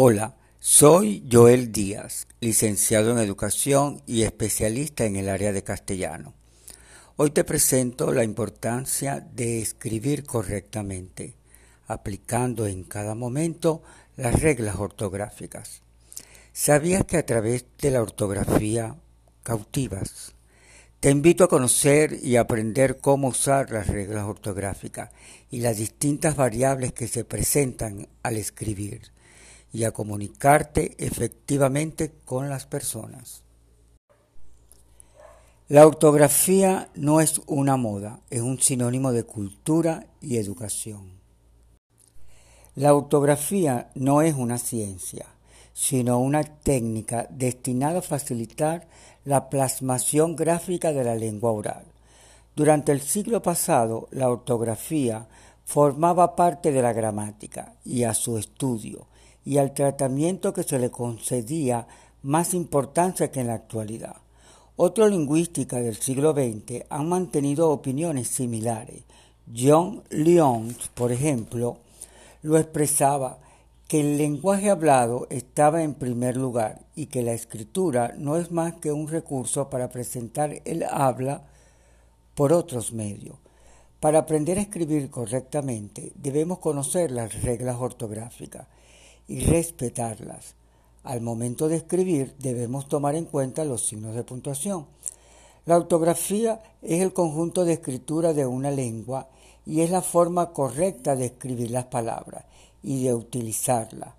Hola, soy Joel Díaz, licenciado en Educación y especialista en el área de castellano. Hoy te presento la importancia de escribir correctamente, aplicando en cada momento las reglas ortográficas. ¿Sabías que a través de la ortografía cautivas? Te invito a conocer y aprender cómo usar las reglas ortográficas y las distintas variables que se presentan al escribir y a comunicarte efectivamente con las personas. La ortografía no es una moda, es un sinónimo de cultura y educación. La ortografía no es una ciencia, sino una técnica destinada a facilitar la plasmación gráfica de la lengua oral. Durante el siglo pasado, la ortografía formaba parte de la gramática y a su estudio y al tratamiento que se le concedía más importancia que en la actualidad. Otros lingüísticas del siglo XX han mantenido opiniones similares. John Lyons, por ejemplo, lo expresaba que el lenguaje hablado estaba en primer lugar y que la escritura no es más que un recurso para presentar el habla por otros medios. Para aprender a escribir correctamente debemos conocer las reglas ortográficas y respetarlas. Al momento de escribir debemos tomar en cuenta los signos de puntuación. La ortografía es el conjunto de escritura de una lengua y es la forma correcta de escribir las palabras y de utilizarlas,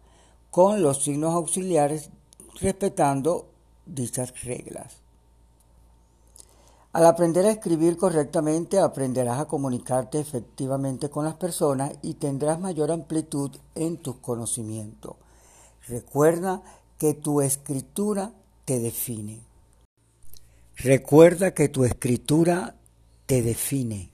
con los signos auxiliares respetando dichas reglas. Al aprender a escribir correctamente aprenderás a comunicarte efectivamente con las personas y tendrás mayor amplitud en tus conocimientos. Recuerda que tu escritura te define. Recuerda que tu escritura te define.